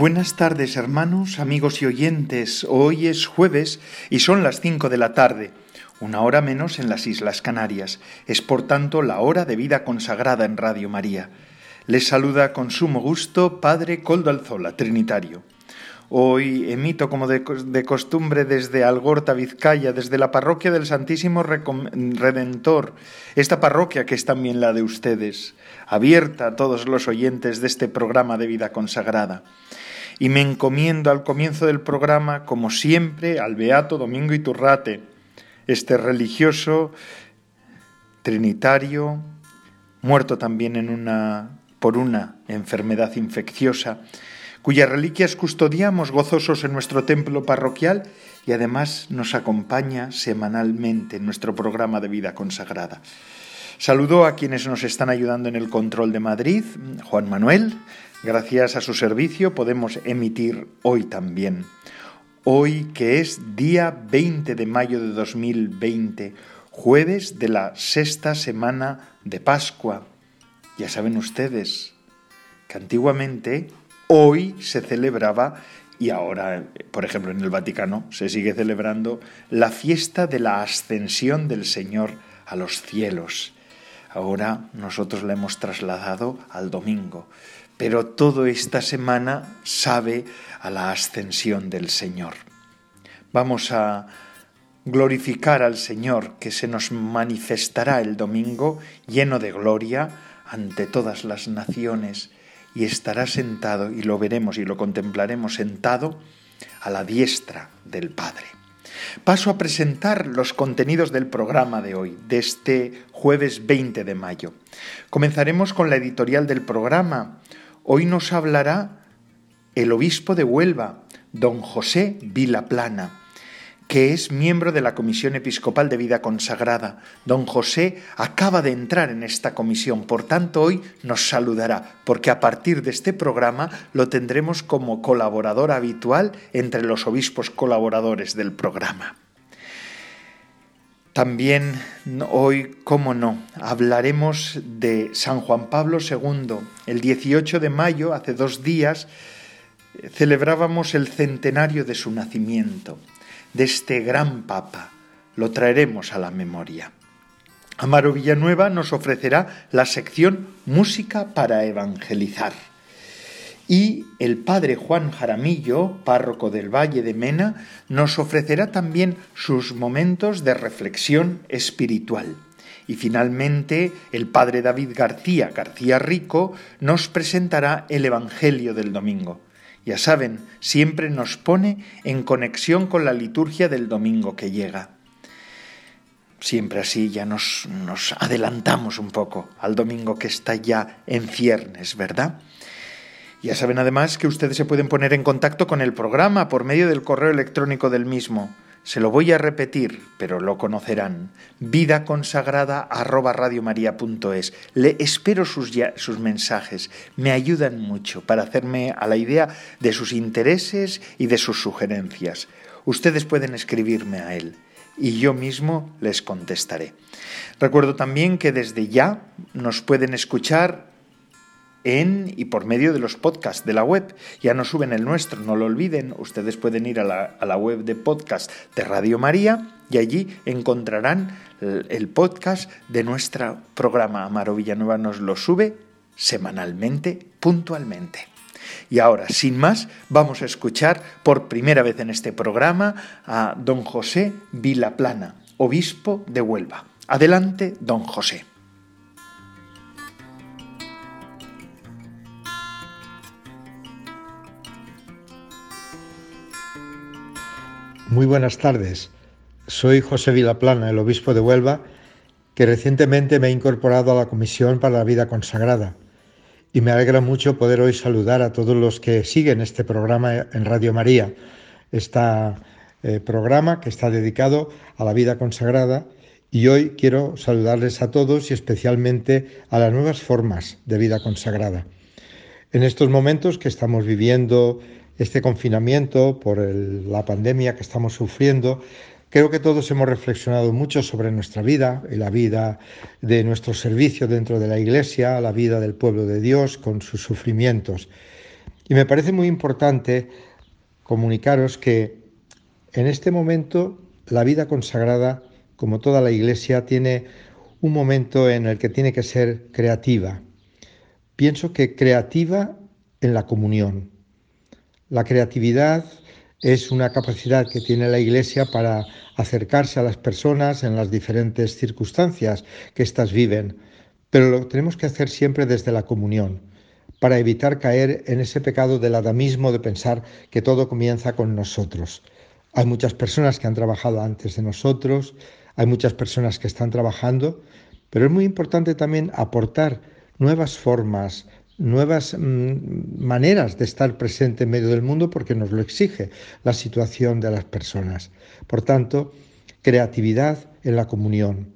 Buenas tardes hermanos, amigos y oyentes. Hoy es jueves y son las cinco de la tarde, una hora menos en las Islas Canarias. Es por tanto la hora de vida consagrada en Radio María. Les saluda con sumo gusto Padre Coldo Alzola, Trinitario. Hoy emito como de, costumbre desde Algorta, Vizcaya, desde la parroquia del Santísimo Redentor, esta parroquia que es también la de ustedes, abierta a todos los oyentes de este programa de vida consagrada y me encomiendo al comienzo del programa, como siempre, al Beato Domingo Iturrate, este religioso trinitario, muerto también en una, por una enfermedad infecciosa, cuyas reliquias custodiamos gozosos en nuestro templo parroquial y además nos acompaña semanalmente en nuestro programa de vida consagrada. Saludo a quienes nos están ayudando en el control de Madrid, Juan Manuel, Gracias a su servicio podemos emitir hoy también. Hoy que es día 20 de mayo de 2020, jueves de la sexta semana de Pascua. Ya saben ustedes que antiguamente hoy se celebraba y ahora, por ejemplo, en el Vaticano se sigue celebrando la fiesta de la ascensión del Señor a los cielos. Ahora nosotros la hemos trasladado al domingo pero toda esta semana sabe a la ascensión del Señor. Vamos a glorificar al Señor que se nos manifestará el domingo lleno de gloria ante todas las naciones y estará sentado, y lo veremos y lo contemplaremos sentado, a la diestra del Padre. Paso a presentar los contenidos del programa de hoy, de este jueves 20 de mayo. Comenzaremos con la editorial del programa, Hoy nos hablará el obispo de Huelva, don José Vilaplana, que es miembro de la Comisión Episcopal de Vida Consagrada. Don José acaba de entrar en esta comisión, por tanto hoy nos saludará, porque a partir de este programa lo tendremos como colaborador habitual entre los obispos colaboradores del programa. También hoy, cómo no, hablaremos de San Juan Pablo II. El 18 de mayo, hace dos días, celebrábamos el centenario de su nacimiento, de este gran papa. Lo traeremos a la memoria. Amaro Villanueva nos ofrecerá la sección Música para Evangelizar y el padre Juan Jaramillo, párroco del Valle de Mena, nos ofrecerá también sus momentos de reflexión espiritual. Y finalmente el padre David García García Rico nos presentará el Evangelio del domingo. Ya saben, siempre nos pone en conexión con la liturgia del domingo que llega. Siempre así ya nos, adelantamos un poco al domingo que está ya en ciernes, ¿verdad? Ya saben además que ustedes se pueden poner en contacto con el programa por medio del correo electrónico del mismo. Se lo voy a repetir, pero lo conocerán. Vida consagrada Le espero sus, sus mensajes. Me ayudan mucho para hacerme a la idea de sus intereses y de sus sugerencias. Ustedes pueden escribirme a él y yo mismo les contestaré. Recuerdo también que desde ya nos pueden escuchar en y por medio de los podcasts de la web. Ya no suben el nuestro, no lo olviden. Ustedes pueden ir a la, web de podcast de Radio María y allí encontrarán el, podcast de nuestro programa. Amaro Villanueva nos lo sube semanalmente, puntualmente. Y ahora, sin más, vamos a escuchar por primera vez en este programa a don José Vilaplana, obispo de Huelva. Adelante, don José. Muy buenas tardes. Soy José Vilaplana, el obispo de Huelva, que recientemente me he incorporado a la Comisión para la Vida Consagrada. Y me alegra mucho poder hoy saludar a todos los que siguen este programa en Radio María, este programa que está dedicado a la vida consagrada. Y hoy quiero saludarles a todos y especialmente a las nuevas formas de vida consagrada. En estos momentos que estamos viviendo este confinamiento, por la pandemia que estamos sufriendo, creo que todos hemos reflexionado mucho sobre nuestra vida y la vida de nuestro servicio dentro de la Iglesia, la vida del pueblo de Dios con sus sufrimientos. Y me parece muy importante comunicaros que en este momento la vida consagrada, como toda la Iglesia, tiene un momento en el que tiene que ser creativa. Pienso que creativa en la comunión, la creatividad es una capacidad que tiene la Iglesia para acercarse a las personas en las diferentes circunstancias que éstas viven, pero lo tenemos que hacer siempre desde la comunión, para evitar caer en ese pecado del adamismo de pensar que todo comienza con nosotros. Hay muchas personas que han trabajado antes de nosotros, hay muchas personas que están trabajando, pero es muy importante también aportar nuevas formas, nuevas mm, maneras de estar presente en medio del mundo porque nos lo exige la situación de las personas. Por tanto, creatividad en la comunión.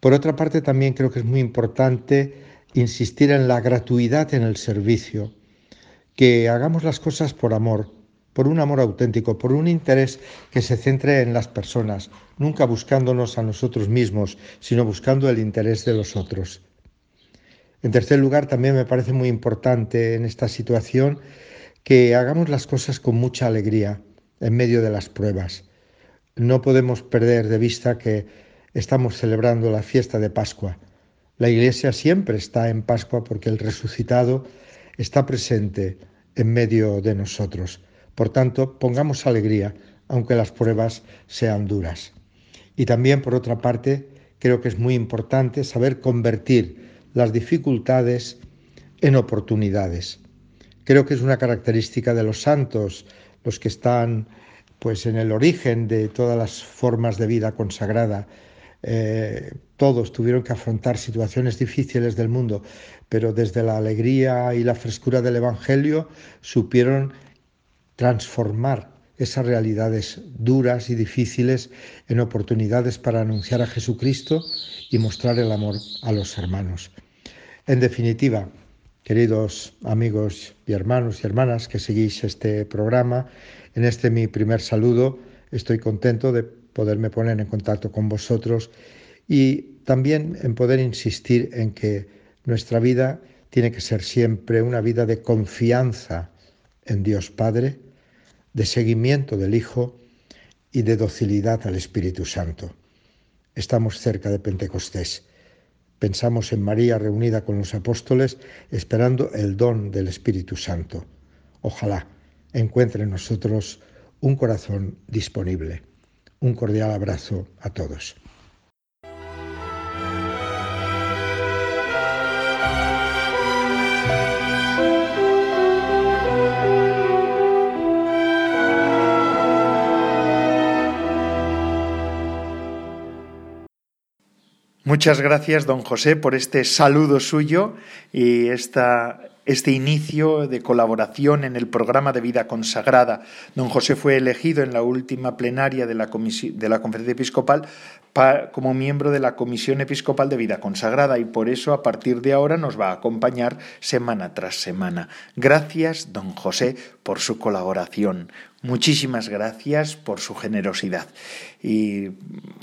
Por otra parte, también creo que es muy importante insistir en la gratuidad en el servicio, que hagamos las cosas por amor, por un amor auténtico, por un interés que se centre en las personas, nunca buscándonos a nosotros mismos, sino buscando el interés de los otros. En tercer lugar, también me parece muy importante en esta situación que hagamos las cosas con mucha alegría en medio de las pruebas. No podemos perder de vista que estamos celebrando la fiesta de Pascua. La Iglesia siempre está en Pascua porque el resucitado está presente en medio de nosotros. Por tanto, pongamos alegría, aunque las pruebas sean duras. Y también, por otra parte, creo que es muy importante saber convertir las dificultades en oportunidades. Creo que es una característica de los santos, los que están pues en el origen de todas las formas de vida consagrada. Eh, todos tuvieron que afrontar situaciones difíciles del mundo, pero desde la alegría y la frescura del Evangelio supieron transformar esas realidades duras y difíciles en oportunidades para anunciar a Jesucristo y mostrar el amor a los hermanos. En definitiva, queridos amigos y hermanos y hermanas que seguís este programa, en este mi primer saludo estoy contento de poderme poner en contacto con vosotros y también en poder insistir en que nuestra vida tiene que ser siempre una vida de confianza en Dios Padre, de seguimiento del Hijo y de docilidad al Espíritu Santo. Estamos cerca de Pentecostés Pensamos en María reunida con los apóstoles esperando el don del Espíritu Santo. Ojalá encuentre en nosotros un corazón disponible. Un cordial abrazo a todos. Muchas gracias, don José, por este saludo suyo y esta, este inicio de colaboración en el programa de vida consagrada. Don José fue elegido en la última plenaria de la, de la Conferencia Episcopal como miembro de la Comisión Episcopal de Vida Consagrada y por eso a partir de ahora nos va a acompañar semana tras semana. Gracias, don José, por su colaboración. Muchísimas gracias por su generosidad y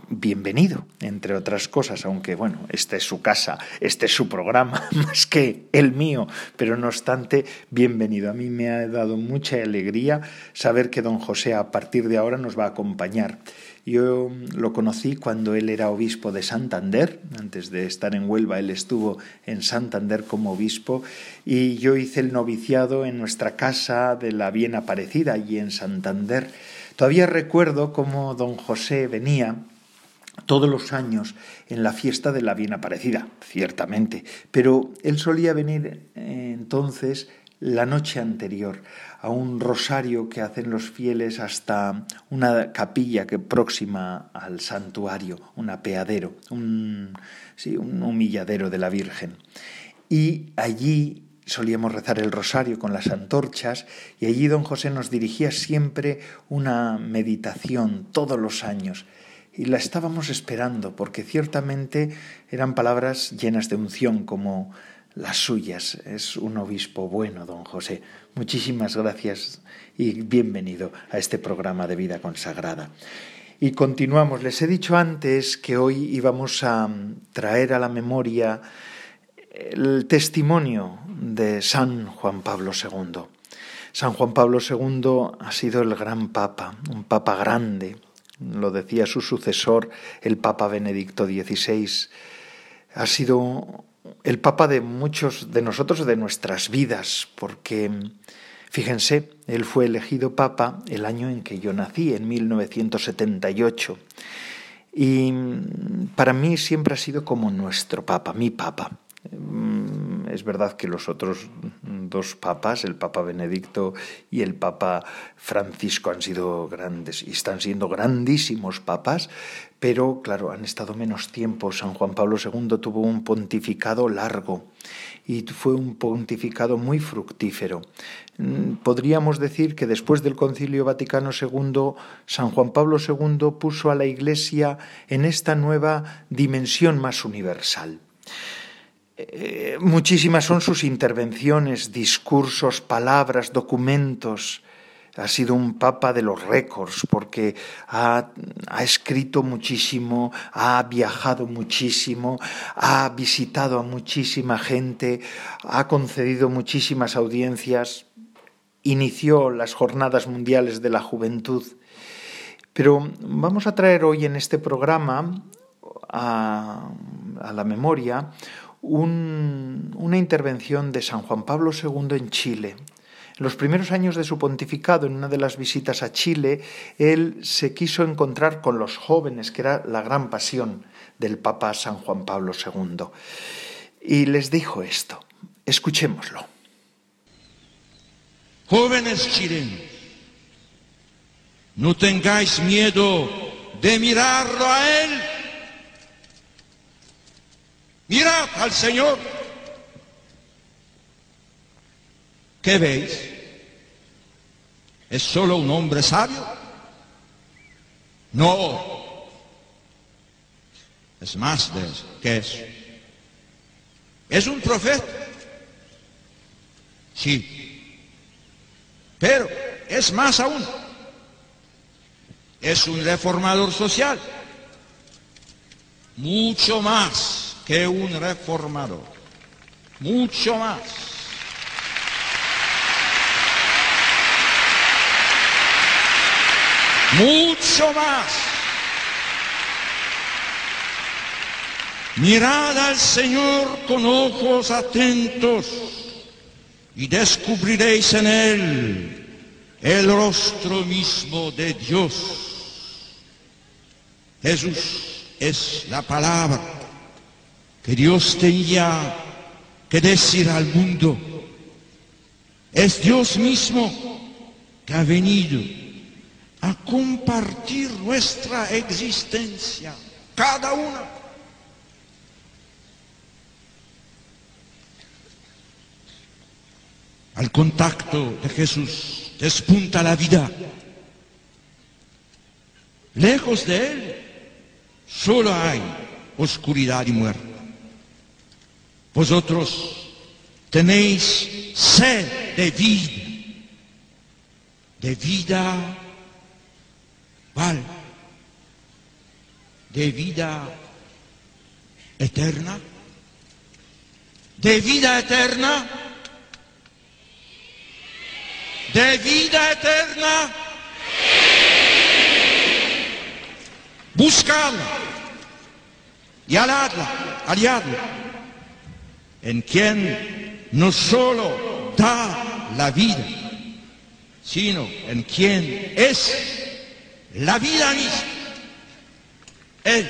bienvenido, entre otras cosas, aunque bueno, esta es su casa, este es su programa, más que el mío, pero no obstante, bienvenido. A mí me ha dado mucha alegría saber que don José a partir de ahora nos va a acompañar. Yo lo conocí cuando él era obispo de Santander, antes de estar en Huelva, él estuvo en Santander como obispo. Y yo hice el noviciado en nuestra casa de la Bien Aparecida, allí en Santander. Todavía recuerdo cómo don José venía todos los años en la fiesta de la Bien Aparecida, ciertamente, pero él solía venir eh, entonces la noche anterior a un rosario que hacen los fieles hasta una capilla que próxima al santuario, un apeadero, un, sí, un humilladero de la Virgen. Y allí solíamos rezar el rosario con las antorchas y allí don José nos dirigía siempre una meditación todos los años y la estábamos esperando porque ciertamente eran palabras llenas de unción como las suyas. Es un obispo bueno, don José. Muchísimas gracias y bienvenido a este programa de vida consagrada. Y continuamos. Les he dicho antes que hoy íbamos a traer a la memoria el testimonio de San Juan Pablo II. San Juan Pablo II ha sido el gran papa, un papa grande, lo decía su sucesor, el Papa Benedicto XVI. Ha sido el Papa de muchos de nosotros, de nuestras vidas, porque, fíjense, él fue elegido Papa el año en que yo nací, en 1978. Y para mí siempre ha sido como nuestro Papa, mi Papa. Mm, es verdad que los otros dos papas, el Papa Benedicto y el Papa Francisco, han sido grandes y están siendo grandísimos papas, pero claro, han estado menos tiempo. San Juan Pablo II tuvo un pontificado largo y fue un pontificado muy fructífero. Mm, podríamos decir que después del Concilio Vaticano II, San Juan Pablo II puso a la Iglesia en esta nueva dimensión más universal. Eh, muchísimas son sus intervenciones, discursos, palabras, documentos. Ha sido un papa de los récords porque ha, escrito muchísimo, ha viajado muchísimo, ha visitado a muchísima gente, ha concedido muchísimas audiencias, inició las jornadas mundiales de la juventud. Pero vamos a traer hoy en este programa a la memoria una intervención de San Juan Pablo II en Chile. En los primeros años de su pontificado, en una de las visitas a Chile, él se quiso encontrar con los jóvenes, que era la gran pasión del Papa San Juan Pablo II. Y les dijo esto. Escuchémoslo. Jóvenes chilenos, no tengáis miedo de mirarlo a Él Mirad al Señor. ¿Qué veis? ¿Es solo un hombre sabio? No. Es más de eso. ¿Qué es? ¿Es un profeta? Sí. Pero es más aún. Es un reformador social. Mucho más que un reformador, mucho más. Mucho más. Mirad al Señor con ojos atentos y descubriréis en Él el rostro mismo de Dios. Jesús es la palabra que Dios tenía que decir al mundo. Es Dios mismo que ha venido a compartir nuestra existencia, cada una. Al contacto de Jesús despunta la vida. Lejos de Él solo hay oscuridad y muerte. Vosotros tenéis sed de vida, de vida, ¿cuál? De vida eterna, de vida eterna, de vida eterna. Buscadla y aladla, aliadla en quien no solo da la vida, sino en quien es la vida misma. Él.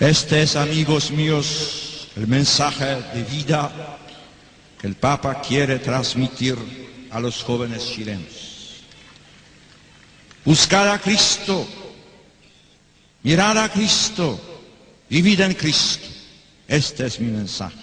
Este es, amigos míos, el mensaje de vida que el Papa quiere transmitir a los jóvenes chilenos. Buscar a Cristo, mirar a Cristo, vivir en Cristo. Este es mi mensaje.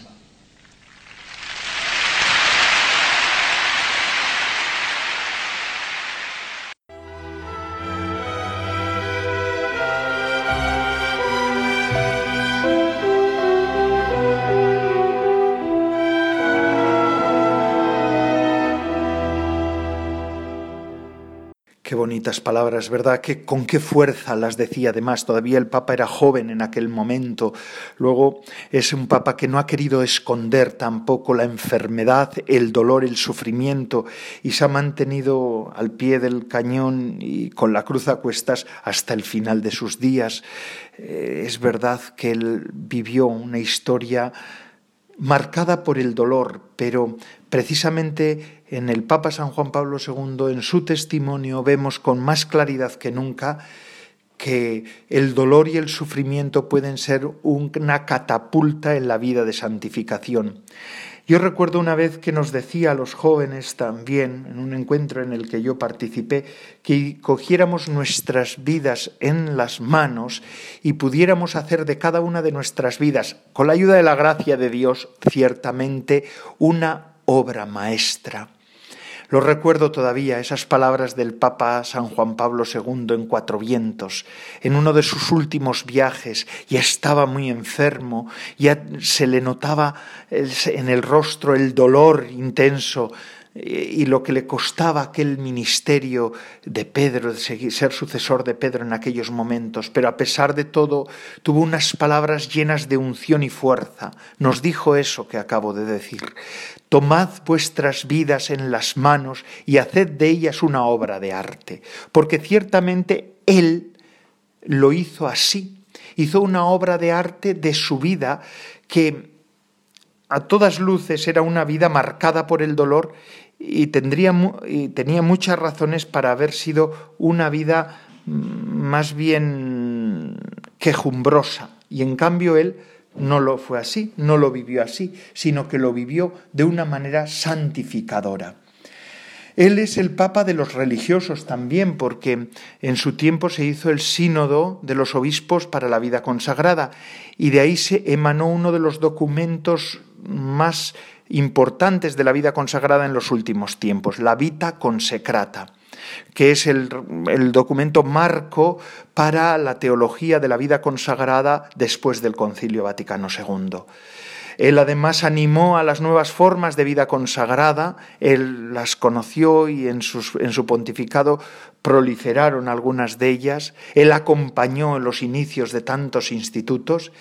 Palabras, ¿verdad? Que con qué fuerza las decía además. Todavía el Papa era joven en aquel momento. Luego es un Papa que no ha querido esconder tampoco la enfermedad, el dolor, el sufrimiento y se ha mantenido al pie del cañón y con la cruz a cuestas hasta el final de sus días. Eh, es verdad que él vivió una historia marcada por el dolor, pero precisamente en el Papa San Juan Pablo II, en su testimonio, vemos con más claridad que nunca que el dolor y el sufrimiento pueden ser una catapulta en la vida de santificación. Yo recuerdo una vez que nos decía a los jóvenes también, en un encuentro en el que yo participé, que cogiéramos nuestras vidas en las manos y pudiéramos hacer de cada una de nuestras vidas, con la ayuda de la gracia de Dios, ciertamente una obra maestra. Lo recuerdo todavía, esas palabras del Papa San Juan Pablo II en Cuatro Vientos, en uno de sus últimos viajes, ya estaba muy enfermo, ya se le notaba en el rostro el dolor intenso y lo que le costaba aquel ministerio de Pedro, de ser sucesor de Pedro en aquellos momentos, pero a pesar de todo tuvo unas palabras llenas de unción y fuerza. Nos dijo eso que acabo de decir. Tomad vuestras vidas en las manos y haced de ellas una obra de arte, porque ciertamente Él lo hizo así, hizo una obra de arte de su vida que a todas luces era una vida marcada por el dolor y, tendría, tenía muchas razones para haber sido una vida mm, más bien quejumbrosa. Y en cambio él no lo fue así, no lo vivió así, sino que lo vivió de una manera santificadora. Él es el Papa de los religiosos también, porque en su tiempo se hizo el sínodo de los obispos para la vida consagrada y de ahí se emanó uno de los documentos más importantes de la vida consagrada en los últimos tiempos, la Vita Consecrata que es el, documento marco para la teología de la vida consagrada después del Concilio Vaticano II. Él además animó a las nuevas formas de vida consagrada, él las conoció y en, su pontificado proliferaron algunas de ellas, él acompañó los inicios de tantos institutos.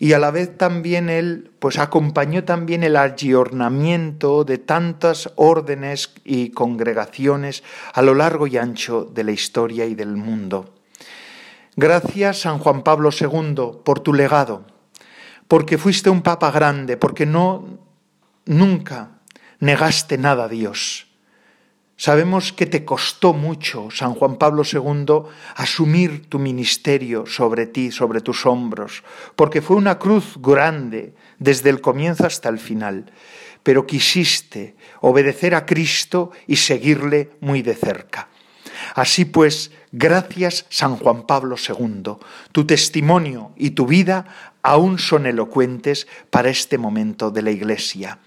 Y a la vez también él pues acompañó también el agiornamiento de tantas órdenes y congregaciones a lo largo y ancho de la historia y del mundo. Gracias San Juan Pablo II por tu legado porque fuiste un papa grande, porque no nunca negaste nada a Dios. Sabemos que te costó mucho, San Juan Pablo II, asumir tu ministerio sobre ti, sobre tus hombros, porque fue una cruz grande desde el comienzo hasta el final, pero quisiste obedecer a Cristo y seguirle muy de cerca. Así pues, gracias San Juan Pablo II, tu testimonio y tu vida aún son elocuentes para este momento de la Iglesia.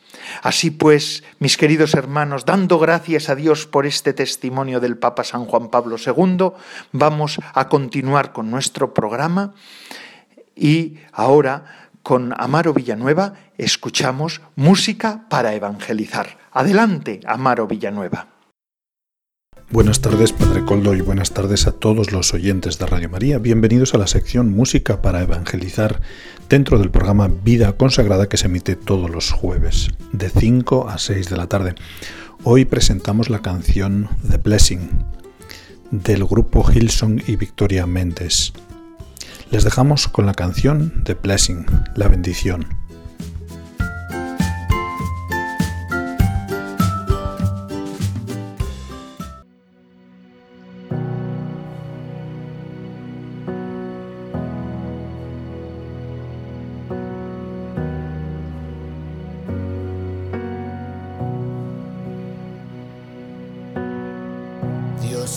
Así pues, mis queridos hermanos, dando gracias a Dios por este testimonio del Papa San Juan Pablo II, vamos a continuar con nuestro programa y ahora con Amaro Villanueva escuchamos música para evangelizar. Adelante, Amaro Villanueva. Buenas tardes, Padre Coldo, y buenas tardes a todos los oyentes de Radio María. Bienvenidos a la sección Música para Evangelizar dentro del programa Vida Consagrada que se emite todos los jueves, de 5 a 6 de la tarde. Hoy presentamos la canción The Blessing del grupo Hilson y Victoria Méndez. Les dejamos con la canción The Blessing, la bendición.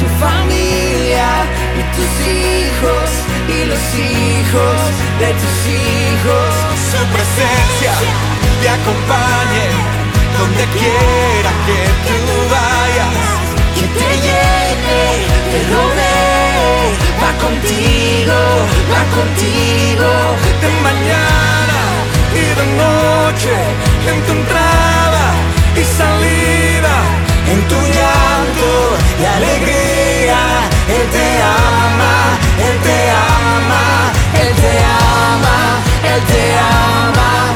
tu familia y tus hijos y los hijos de tus hijos su presencia te acompañe donde quiera que tú vayas. que te llene, te rodee, va contigo, va contigo. de mañana y de noche, en tu entrada y salida, En tu llanto y alegría, Él te ama, Él te ama, Él te ama, Él te ama,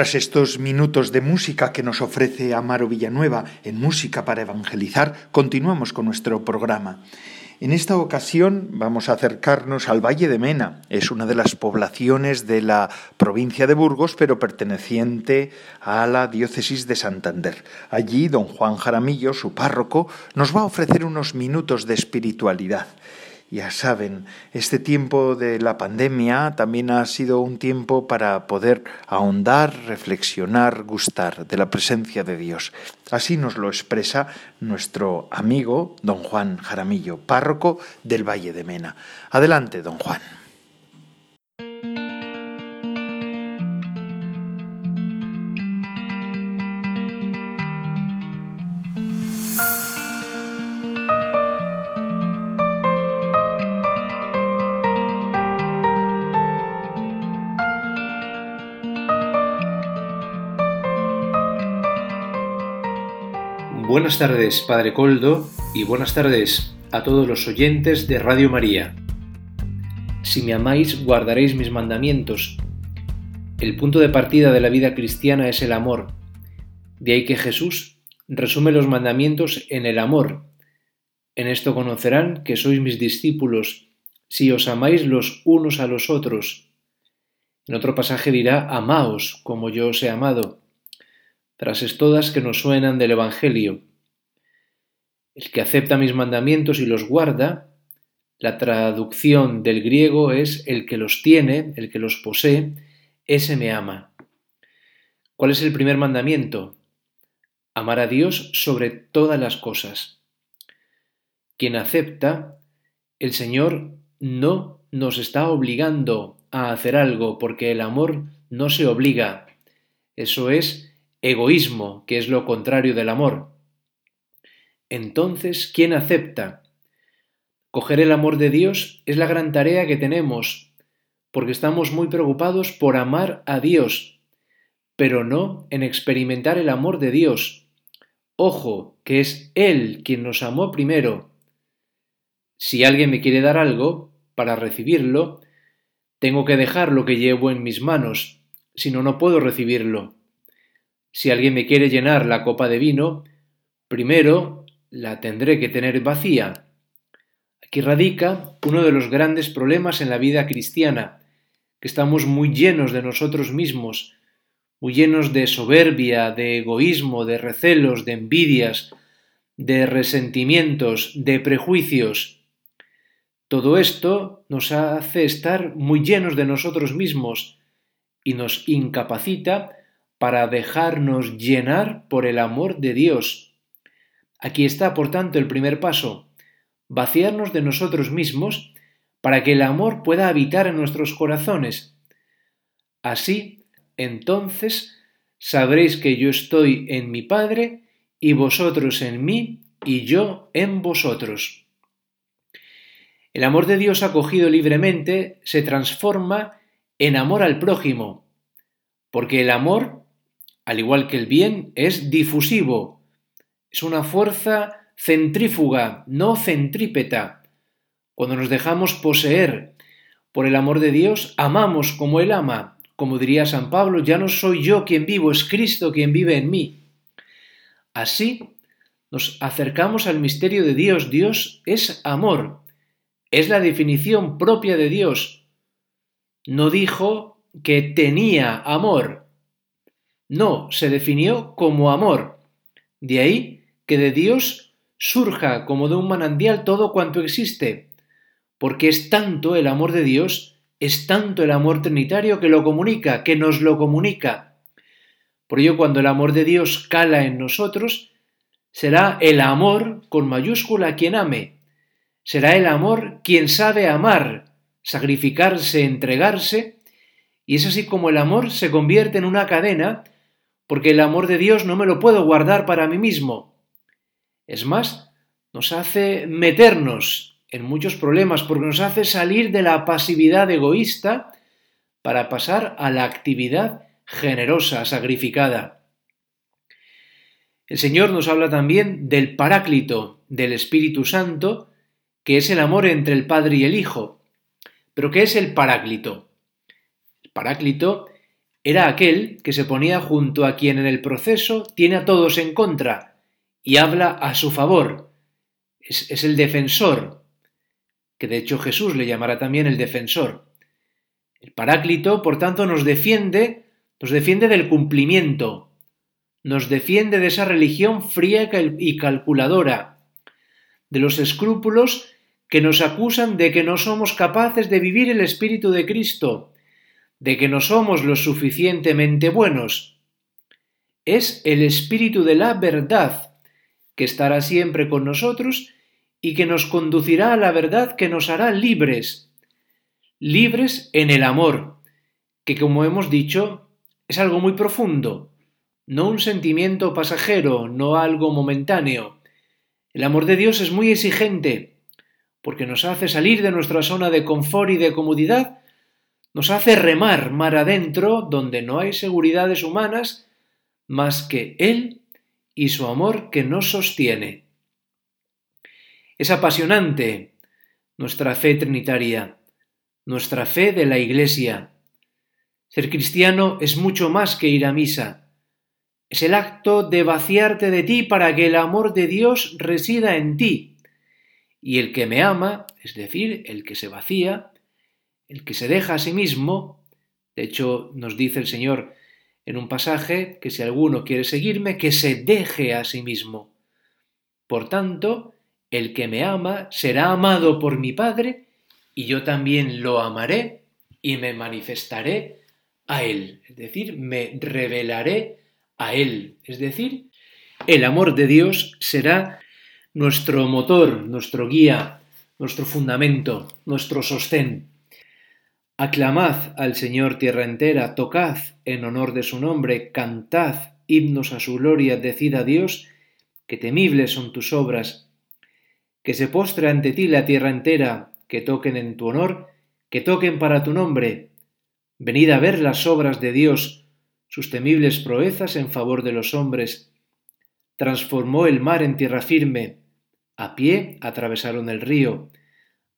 Tras estos minutos de música que nos ofrece Amaro Villanueva en Música para Evangelizar, continuamos con nuestro programa. En esta ocasión vamos a acercarnos al Valle de Mena. Es una de las poblaciones de la provincia de Burgos, pero perteneciente a la diócesis de Santander. Allí, don Juan Jaramillo, su párroco, nos va a ofrecer unos minutos de espiritualidad. Ya saben, este tiempo de la pandemia también ha sido un tiempo para poder ahondar, reflexionar, gustar de la presencia de Dios. Así nos lo expresa nuestro amigo don Juan Jaramillo, párroco del Valle de Mena. Adelante, don Juan. Buenas tardes, Padre Coldo, y buenas tardes a todos los oyentes de Radio María. Si me amáis, guardaréis mis mandamientos. El punto de partida de la vida cristiana es el amor. De ahí que Jesús resume los mandamientos en el amor. En esto conocerán que sois mis discípulos, si os amáis los unos a los otros. En otro pasaje dirá, amaos como yo os he amado frases todas que nos suenan del Evangelio. El que acepta mis mandamientos y los guarda, la traducción del griego es el que los tiene, el que los posee, ese me ama. ¿Cuál es el primer mandamiento? Amar a Dios sobre todas las cosas. Quien acepta, el Señor no nos está obligando a hacer algo, porque el amor no se obliga. Eso es egoísmo, que es lo contrario del amor. Entonces, ¿quién acepta? Coger el amor de Dios es la gran tarea que tenemos, porque estamos muy preocupados por amar a Dios, pero no en experimentar el amor de Dios. Ojo, que es Él quien nos amó primero. Si alguien me quiere dar algo, para recibirlo, tengo que dejar lo que llevo en mis manos, si no, no puedo recibirlo. Si alguien me quiere llenar la copa de vino, primero la tendré que tener vacía. Aquí radica uno de los grandes problemas en la vida cristiana, que estamos muy llenos de nosotros mismos, muy llenos de soberbia, de egoísmo, de recelos, de envidias, de resentimientos, de prejuicios. Todo esto nos hace estar muy llenos de nosotros mismos y nos incapacita para dejarnos llenar por el amor de Dios. Aquí está, por tanto, el primer paso, vaciarnos de nosotros mismos para que el amor pueda habitar en nuestros corazones. Así, entonces, sabréis que yo estoy en mi Padre y vosotros en mí y yo en vosotros. El amor de Dios acogido libremente se transforma en amor al prójimo, porque el amor al igual que el bien, es difusivo, es una fuerza centrífuga, no centrípeta. Cuando nos dejamos poseer por el amor de Dios, amamos como Él ama. Como diría San Pablo, ya no soy yo quien vivo, es Cristo quien vive en mí. Así nos acercamos al misterio de Dios. Dios es amor. Es la definición propia de Dios. No dijo que tenía amor, no, se definió como amor. De ahí que de Dios surja como de un manantial todo cuanto existe, porque es tanto el amor de Dios, es tanto el amor trinitario que lo comunica, que nos lo comunica. Por ello, cuando el amor de Dios cala en nosotros, será el amor con mayúscula quien ame, será el amor quien sabe amar, sacrificarse, entregarse, y es así como el amor se convierte en una cadena porque el amor de Dios no me lo puedo guardar para mí mismo. Es más, nos hace meternos en muchos problemas porque nos hace salir de la pasividad egoísta para pasar a la actividad generosa, sacrificada. El Señor nos habla también del Paráclito, del Espíritu Santo, que es el amor entre el Padre y el Hijo. Pero ¿qué es el Paráclito? El Paráclito Era aquel que se ponía junto a quien en el proceso tiene a todos en contra y habla a su favor. Es, el defensor, que de hecho Jesús le llamará también el defensor. El Paráclito, por tanto, nos defiende, nos defiende del cumplimiento, nos defiende de esa religión fría y calculadora, de los escrúpulos que nos acusan de que no somos capaces de vivir el Espíritu de Cristo, de que no somos lo suficientemente buenos. Es el Espíritu de la verdad, que estará siempre con nosotros y que nos conducirá a la verdad que nos hará libres, libres en el amor, que como hemos dicho, es algo muy profundo, no un sentimiento pasajero, no algo momentáneo. El amor de Dios es muy exigente, porque nos hace salir de nuestra zona de confort y de comodidad, nos hace remar mar adentro donde no hay seguridades humanas más que Él y su amor que nos sostiene. Es apasionante nuestra fe trinitaria, nuestra fe de la Iglesia. Ser cristiano es mucho más que ir a misa. Es el acto de vaciarte de ti para que el amor de Dios resida en ti y el que me ama, es decir, el que se vacía, el que se deja a sí mismo, de hecho nos dice el Señor en un pasaje que si alguno quiere seguirme, que se deje a sí mismo. Por tanto, el que me ama será amado por mi Padre, y yo también lo amaré y me manifestaré a Él, es decir, me revelaré a Él, es decir, el amor de Dios será nuestro motor, nuestro guía, nuestro fundamento, nuestro sostén. Aclamad al Señor tierra entera, tocad en honor de su nombre, cantad himnos a su gloria, decid a Dios, que temibles son tus obras, que se postre ante ti la tierra entera, que toquen en tu honor, que toquen para tu nombre. Venid a ver las obras de Dios, sus temibles proezas en favor de los hombres. Transformó el mar en tierra firme, a pie atravesaron el río.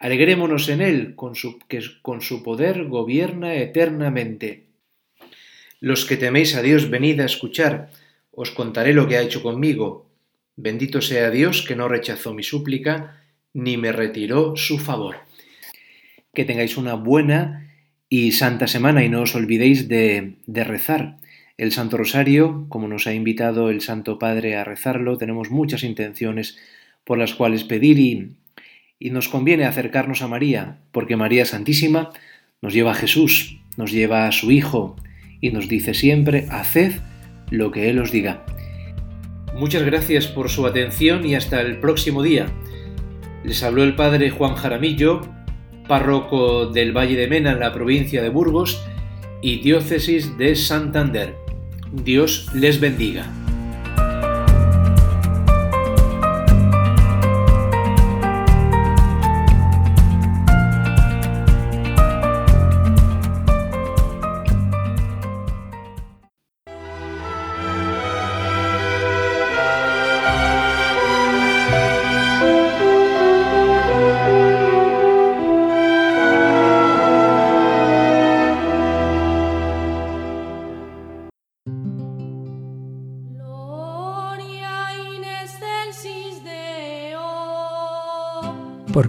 Alegrémonos en él, con su, que con su poder gobierna eternamente. Los que teméis a Dios, venid a escuchar, os contaré lo que ha hecho conmigo. Bendito sea Dios que no rechazó mi súplica, ni me retiró su favor. Que tengáis una buena y santa semana y no os olvidéis de, de rezar. El Santo Rosario, como nos ha invitado el Santo Padre a rezarlo, tenemos muchas intenciones por las cuales pedir y, y nos conviene acercarnos a María, porque María Santísima nos lleva a Jesús, nos lleva a su Hijo y nos dice siempre, haced lo que Él os diga. Muchas gracias por su atención y hasta el próximo día. Les habló el Padre Juan Jaramillo, párroco del Valle de Mena en la provincia de Burgos y diócesis de Santander. Dios les bendiga.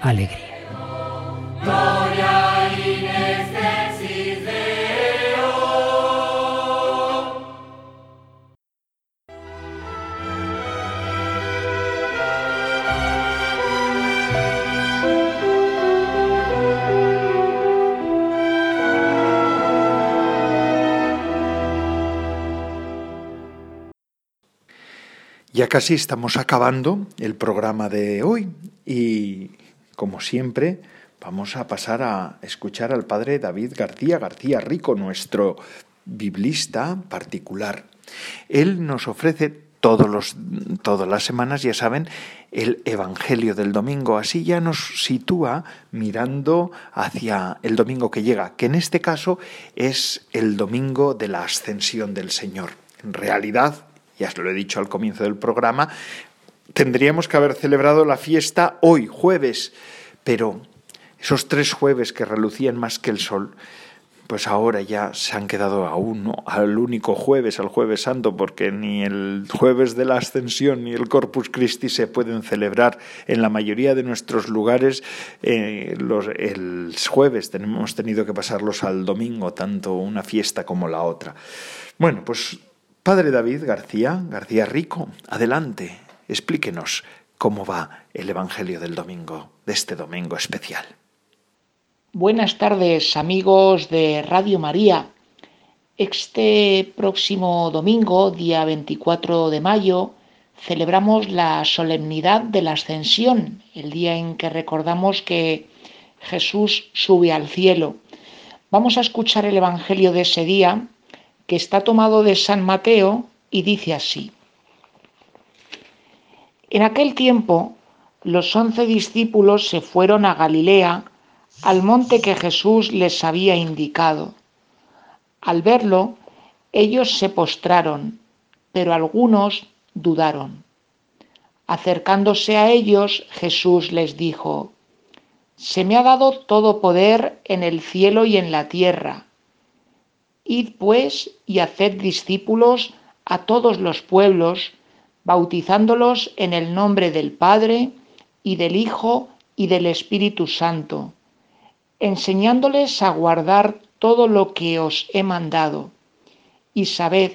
alegría. Ya casi estamos acabando el programa de hoy y como siempre, vamos a pasar a escuchar al padre David García García Rico, nuestro biblista particular. Él nos ofrece todos los, todas las semanas, ya saben, el Evangelio del domingo. Así ya nos sitúa mirando hacia el domingo que llega, que en este caso es el domingo de la ascensión del Señor. En realidad, ya os lo he dicho al comienzo del programa, tendríamos que haber celebrado la fiesta hoy, jueves, pero esos tres jueves que relucían más que el sol, pues ahora ya se han quedado a uno, al único jueves, al jueves santo, porque ni el jueves de la ascensión ni el Corpus Christi se pueden celebrar en la mayoría de nuestros lugares. Eh, los, el jueves tenemos tenido que pasarlos al domingo, tanto una fiesta como la otra. Bueno, pues Padre David García, García Rico, adelante, explíquenos cómo va el Evangelio del domingo, de este domingo especial. Buenas tardes amigos de Radio María. Este próximo domingo, día 24 de mayo, celebramos la solemnidad de la ascensión, el día en que recordamos que Jesús sube al cielo. Vamos a escuchar el Evangelio de ese día, que está tomado de San Mateo y dice así. En aquel tiempo, los once discípulos se fueron a Galilea, al monte que Jesús les había indicado. Al verlo, ellos se postraron, pero algunos dudaron. Acercándose a ellos, Jesús les dijo, Se me ha dado todo poder en el cielo y en la tierra. Id pues y haced discípulos a todos los pueblos, bautizándolos en el nombre del Padre y del Hijo y del Espíritu Santo enseñándoles a guardar todo lo que os he mandado. Y sabed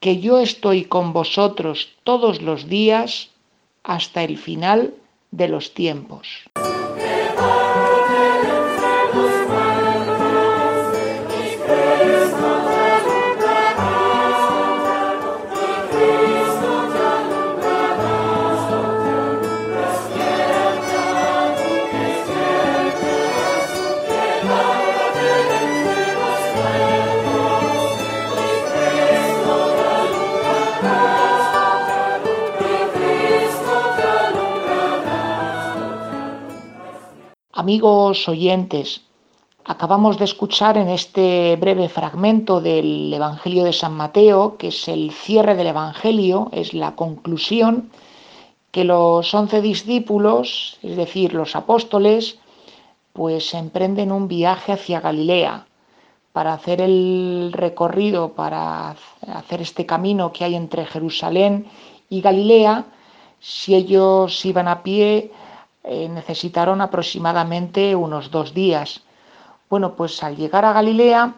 que yo estoy con vosotros todos los días hasta el final de los tiempos. Amigos oyentes, acabamos de escuchar en este breve fragmento del Evangelio de San Mateo, que es el cierre del Evangelio, es la conclusión, que los once discípulos, es decir, los apóstoles, pues emprenden un viaje hacia Galilea para hacer el recorrido, para hacer este camino que hay entre Jerusalén y Galilea. Si ellos iban a pie, eh, necesitaron aproximadamente unos dos días. Bueno, pues al llegar a Galilea,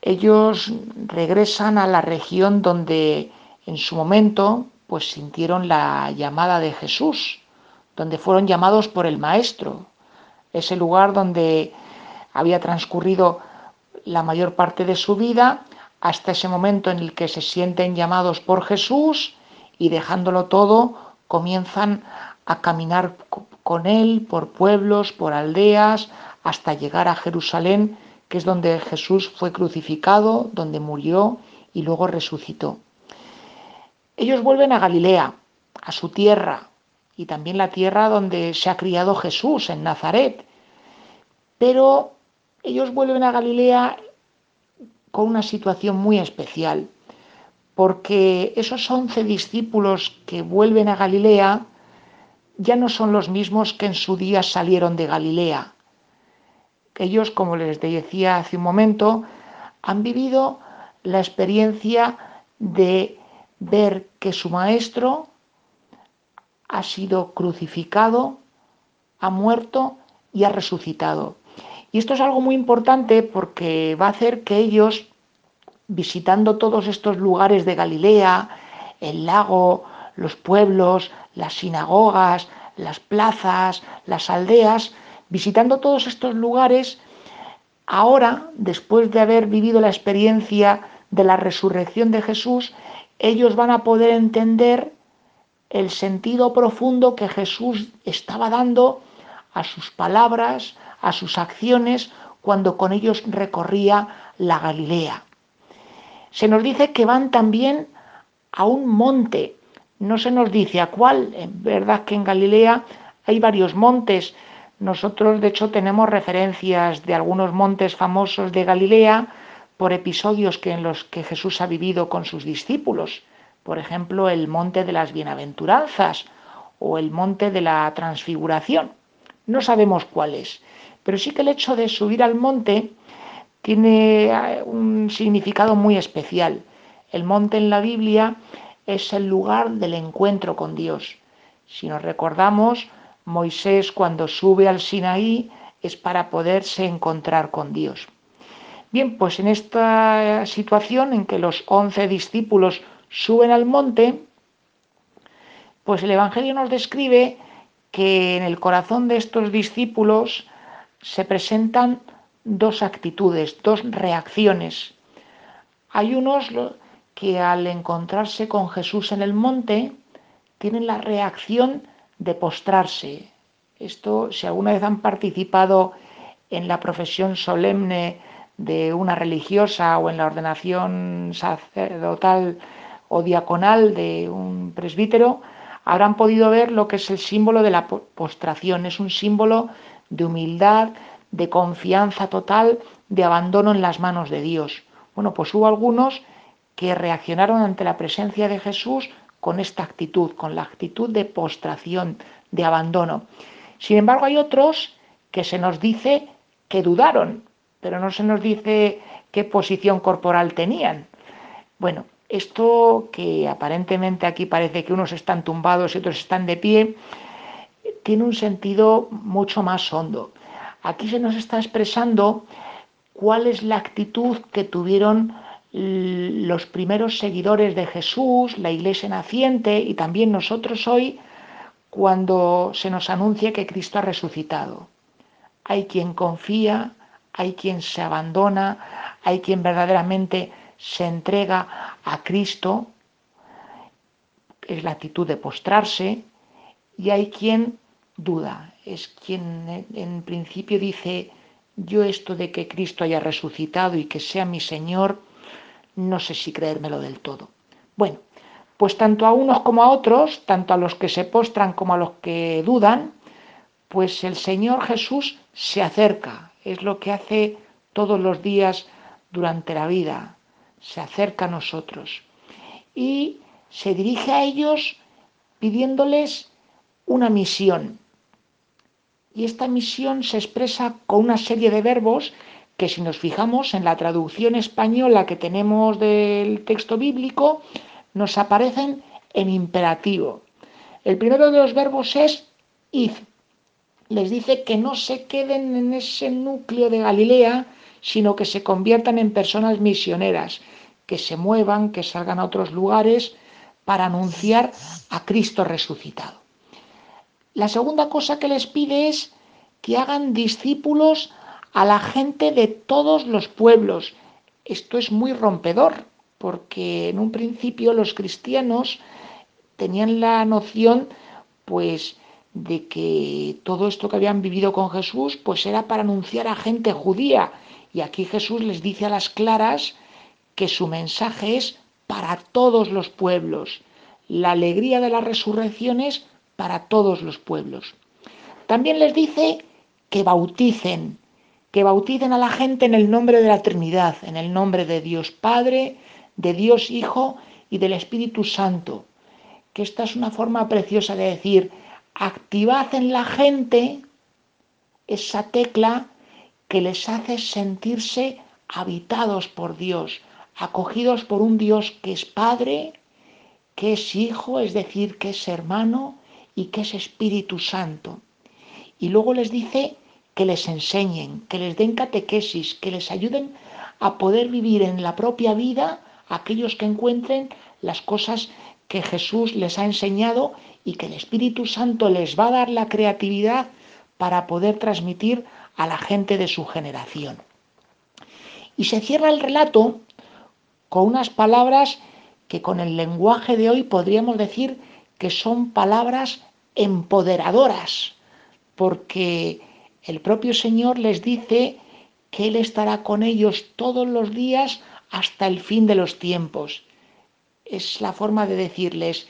ellos regresan a la región donde en su momento pues sintieron la llamada de Jesús, donde fueron llamados por el Maestro, ese lugar donde había transcurrido la mayor parte de su vida hasta ese momento en el que se sienten llamados por Jesús y dejándolo todo comienzan a caminar con él por pueblos, por aldeas, hasta llegar a Jerusalén, que es donde Jesús fue crucificado, donde murió y luego resucitó. Ellos vuelven a Galilea, a su tierra, y también la tierra donde se ha criado Jesús, en Nazaret. Pero ellos vuelven a Galilea con una situación muy especial, porque esos once discípulos que vuelven a Galilea ya no son los mismos que en su día salieron de Galilea. Ellos, como les decía hace un momento, han vivido la experiencia de ver que su maestro ha sido crucificado, ha muerto y ha resucitado. Y esto es algo muy importante porque va a hacer que ellos, visitando todos estos lugares de Galilea, el lago, los pueblos, las sinagogas, las plazas, las aldeas, visitando todos estos lugares, ahora, después de haber vivido la experiencia de la resurrección de Jesús, ellos van a poder entender el sentido profundo que Jesús estaba dando a sus palabras, a sus acciones, cuando con ellos recorría la Galilea. Se nos dice que van también a un monte, no se nos dice a cuál, es verdad que en Galilea hay varios montes, nosotros de hecho tenemos referencias de algunos montes famosos de Galilea por episodios que en los que Jesús ha vivido con sus discípulos, por ejemplo el monte de las bienaventuranzas o el monte de la transfiguración. No sabemos cuál es, pero sí que el hecho de subir al monte tiene eh, un significado muy especial. El monte en la Biblia es el lugar del encuentro con Dios. Si nos recordamos, Moisés cuando sube al Sinaí es para poderse encontrar con Dios. Bien, pues en esta situación en que los once discípulos suben al monte, pues el Evangelio nos describe que en el corazón de estos discípulos se presentan dos actitudes, dos reacciones. Hay unos que al encontrarse con Jesús en el monte tienen la reacción de postrarse. Esto, si alguna vez han participado en la profesión solemne de una religiosa o en la ordenación sacerdotal o diaconal de un presbítero, habrán podido ver lo que es el símbolo de la postración. Es un símbolo de humildad, de confianza total, de abandono en las manos de Dios. Bueno, pues hubo algunos que reaccionaron ante la presencia de Jesús con esta actitud, con la actitud de postración, de abandono. Sin embargo, hay otros que se nos dice que dudaron, pero no se nos dice qué posición corporal tenían. Bueno, esto que aparentemente aquí parece que unos están tumbados y otros están de pie, tiene un sentido mucho más hondo. Aquí se nos está expresando cuál es la actitud que tuvieron los primeros seguidores de Jesús, la iglesia naciente y también nosotros hoy cuando se nos anuncia que Cristo ha resucitado. Hay quien confía, hay quien se abandona, hay quien verdaderamente se entrega a Cristo, es la actitud de postrarse, y hay quien duda, es quien en principio dice, yo esto de que Cristo haya resucitado y que sea mi Señor, no sé si creérmelo del todo. Bueno, pues tanto a unos como a otros, tanto a los que se postran como a los que dudan, pues el Señor Jesús se acerca, es lo que hace todos los días durante la vida, se acerca a nosotros y se dirige a ellos pidiéndoles una misión. Y esta misión se expresa con una serie de verbos que si nos fijamos en la traducción española que tenemos del texto bíblico, nos aparecen en imperativo. El primero de los verbos es id. Les dice que no se queden en ese núcleo de Galilea, sino que se conviertan en personas misioneras, que se muevan, que salgan a otros lugares para anunciar a Cristo resucitado. La segunda cosa que les pide es que hagan discípulos a la gente de todos los pueblos. Esto es muy rompedor, porque en un principio los cristianos tenían la noción, pues, de que todo esto que habían vivido con Jesús, pues era para anunciar a gente judía. Y aquí Jesús les dice a las claras que su mensaje es para todos los pueblos. La alegría de la resurrección es para todos los pueblos. También les dice que bauticen, que bauticen a la gente en el nombre de la Trinidad, en el nombre de Dios Padre, de Dios Hijo y del Espíritu Santo. Que esta es una forma preciosa de decir, activad en la gente esa tecla que les hace sentirse habitados por Dios, acogidos por un Dios que es Padre, que es Hijo, es decir, que es hermano y que es Espíritu Santo. Y luego les dice que les enseñen, que les den catequesis, que les ayuden a poder vivir en la propia vida aquellos que encuentren las cosas que Jesús les ha enseñado y que el Espíritu Santo les va a dar la creatividad para poder transmitir a la gente de su generación. Y se cierra el relato con unas palabras que con el lenguaje de hoy podríamos decir que son palabras empoderadoras, porque el propio Señor les dice que Él estará con ellos todos los días hasta el fin de los tiempos. Es la forma de decirles,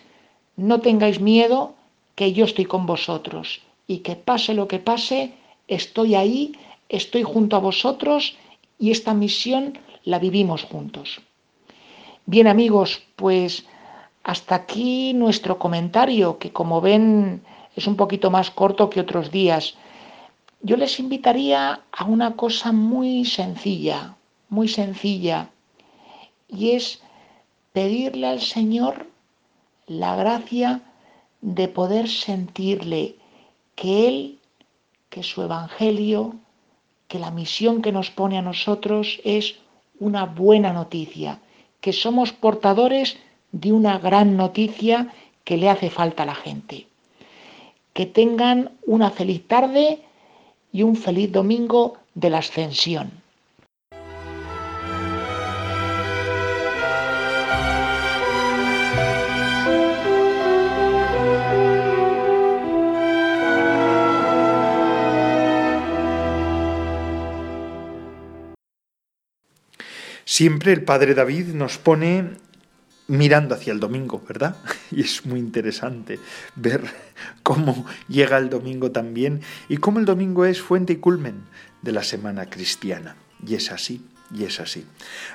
no tengáis miedo, que yo estoy con vosotros y que pase lo que pase, estoy ahí, estoy junto a vosotros y esta misión la vivimos juntos. Bien amigos, pues hasta aquí nuestro comentario, que como ven es un poquito más corto que otros días. Yo les invitaría a una cosa muy sencilla, muy sencilla, y es pedirle al Señor la gracia de poder sentirle que Él, que su Evangelio, que la misión que nos pone a nosotros es una buena noticia, que somos portadores de una gran noticia que le hace falta a la gente. Que tengan una feliz tarde y un feliz domingo de la ascensión. Siempre el Padre David nos pone mirando hacia el domingo, ¿verdad? Y es muy interesante ver cómo llega el domingo también y cómo el domingo es fuente y culmen de la semana cristiana. Y es así, y es así.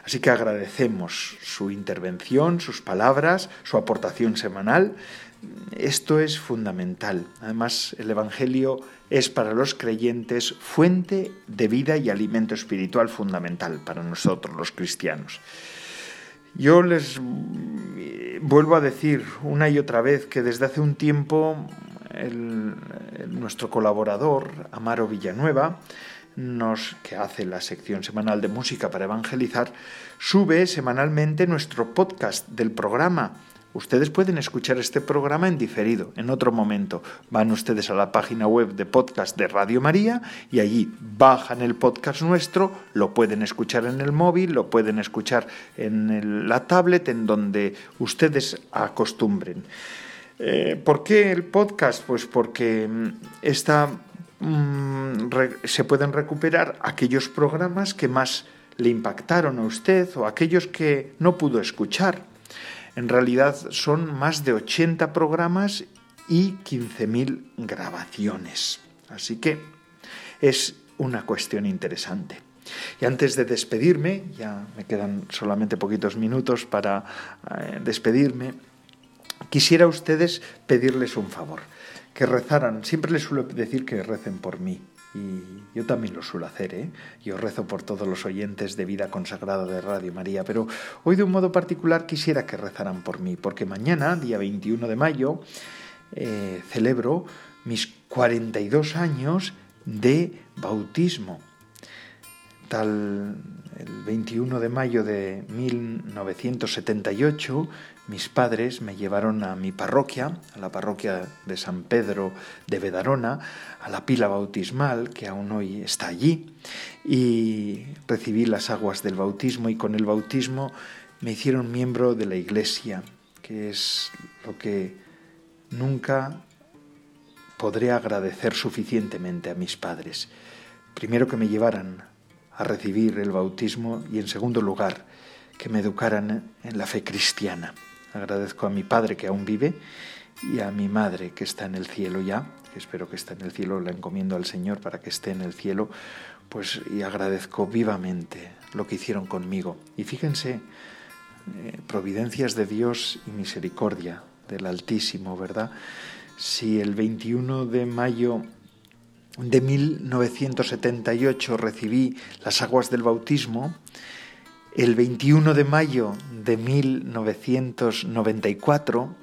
Así que agradecemos su intervención, sus palabras, su aportación semanal. Esto es fundamental. Además, el Evangelio es para los creyentes fuente de vida y alimento espiritual fundamental para nosotros los cristianos. Yo les vuelvo a decir una y otra vez que desde hace un tiempo nuestro colaborador, Amaro Villanueva, nos, que hace la sección semanal de música para evangelizar, sube semanalmente nuestro podcast del programa Ustedes pueden escuchar este programa en diferido, en otro momento. Van ustedes a la página web de podcast de Radio María y allí bajan el podcast nuestro, lo pueden escuchar en el móvil, lo pueden escuchar en la tablet, en donde ustedes acostumbren. Eh, ¿Por qué el podcast? Pues porque mm, mm, se pueden recuperar aquellos programas que más le impactaron a usted o aquellos que no pudo escuchar. En realidad son más de 80 programas y 15.000 grabaciones. Así que es una cuestión interesante. Y antes de despedirme, ya me quedan solamente poquitos minutos para eh, despedirme, quisiera a ustedes pedirles un favor, que rezaran, siempre les suelo decir que recen por mí, y yo también lo suelo hacer, ¿eh? Yo rezo por todos los oyentes de vida consagrada de Radio María, pero hoy de un modo particular quisiera que rezaran por mí, porque mañana, día 21 de mayo, eh, celebro mis 42 años de bautismo. Tal el 21 de mayo de 1978 mis padres me llevaron a mi parroquia, a la parroquia de San Pedro de Bedarona, a la pila bautismal que aún hoy está allí, y recibí las aguas del bautismo y con el bautismo me hicieron miembro de la iglesia, que es lo que nunca podré agradecer suficientemente a mis padres. Primero que me llevaran a recibir el bautismo y en segundo lugar que me educaran en la fe cristiana. Agradezco a mi padre que aún vive y a mi madre que está en el cielo ya, que espero que esté en el cielo, la encomiendo al Señor para que esté en el cielo, pues y agradezco vivamente lo que hicieron conmigo. Y fíjense, eh, providencias de Dios y misericordia del Altísimo, ¿verdad? Si el 21 de mayo de 1978 recibí las aguas del bautismo, el 21 de mayo de 1994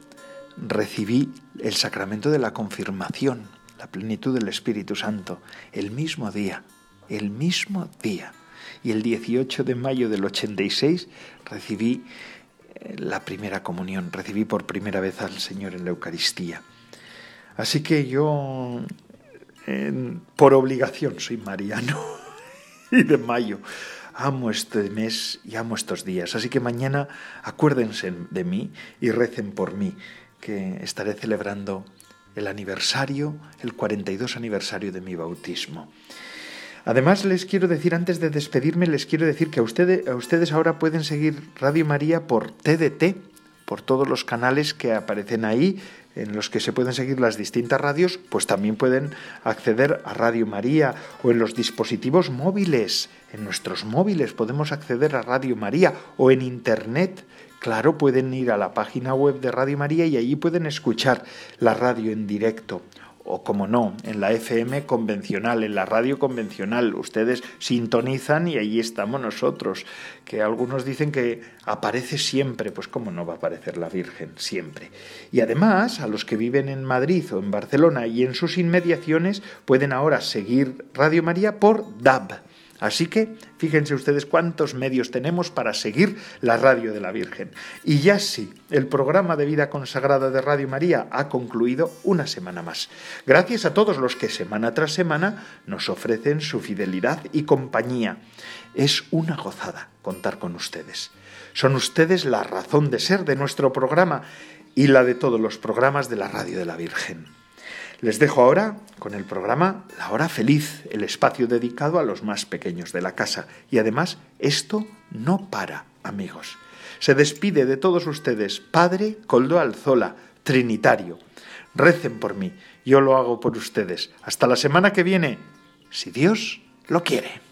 recibí el sacramento de la confirmación, la plenitud del Espíritu Santo, el mismo día, el mismo día. Y el 18 de mayo del 86 recibí eh, la primera comunión, recibí por primera vez al Señor en la Eucaristía. Así que yo, por obligación, soy mariano y de mayo amo este mes y amo estos días. Así que mañana acuérdense de mí y recen por mí, que estaré celebrando el aniversario, el 42 aniversario de mi bautismo. Además, les quiero decir, antes de despedirme, les quiero decir que a ustedes, a ustedes ahora pueden seguir Radio María por TDT, por todos los canales que aparecen ahí, en los que se pueden seguir las distintas radios, pues también pueden acceder a Radio María o en los dispositivos móviles. En nuestros móviles podemos acceder a Radio María o en Internet. Claro, pueden ir a la página web de Radio María y allí pueden escuchar la radio en directo o como no, en la FM convencional, en la radio convencional. Ustedes sintonizan y ahí estamos nosotros, que algunos dicen que aparece siempre, pues cómo no va a aparecer la Virgen siempre. Y además, a los que viven en Madrid o en Barcelona y en sus inmediaciones, pueden ahora seguir Radio María por DAB Así que fíjense ustedes cuántos medios tenemos para seguir la radio de la Virgen. Y ya sí, el programa de vida consagrada de Radio María ha concluido una semana más. Gracias a todos los que semana tras semana nos ofrecen su fidelidad y compañía. Es una gozada contar con ustedes. Son ustedes la razón de ser de nuestro programa y la de todos los programas de la radio de la Virgen. Les dejo ahora con el programa La Hora Feliz, el espacio dedicado a los más pequeños de la casa. Y además, esto no para, amigos. Se despide de todos ustedes, Padre Coldo Alzola, Trinitario. Recen por mí, yo lo hago por ustedes. Hasta la semana que viene, si Dios lo quiere.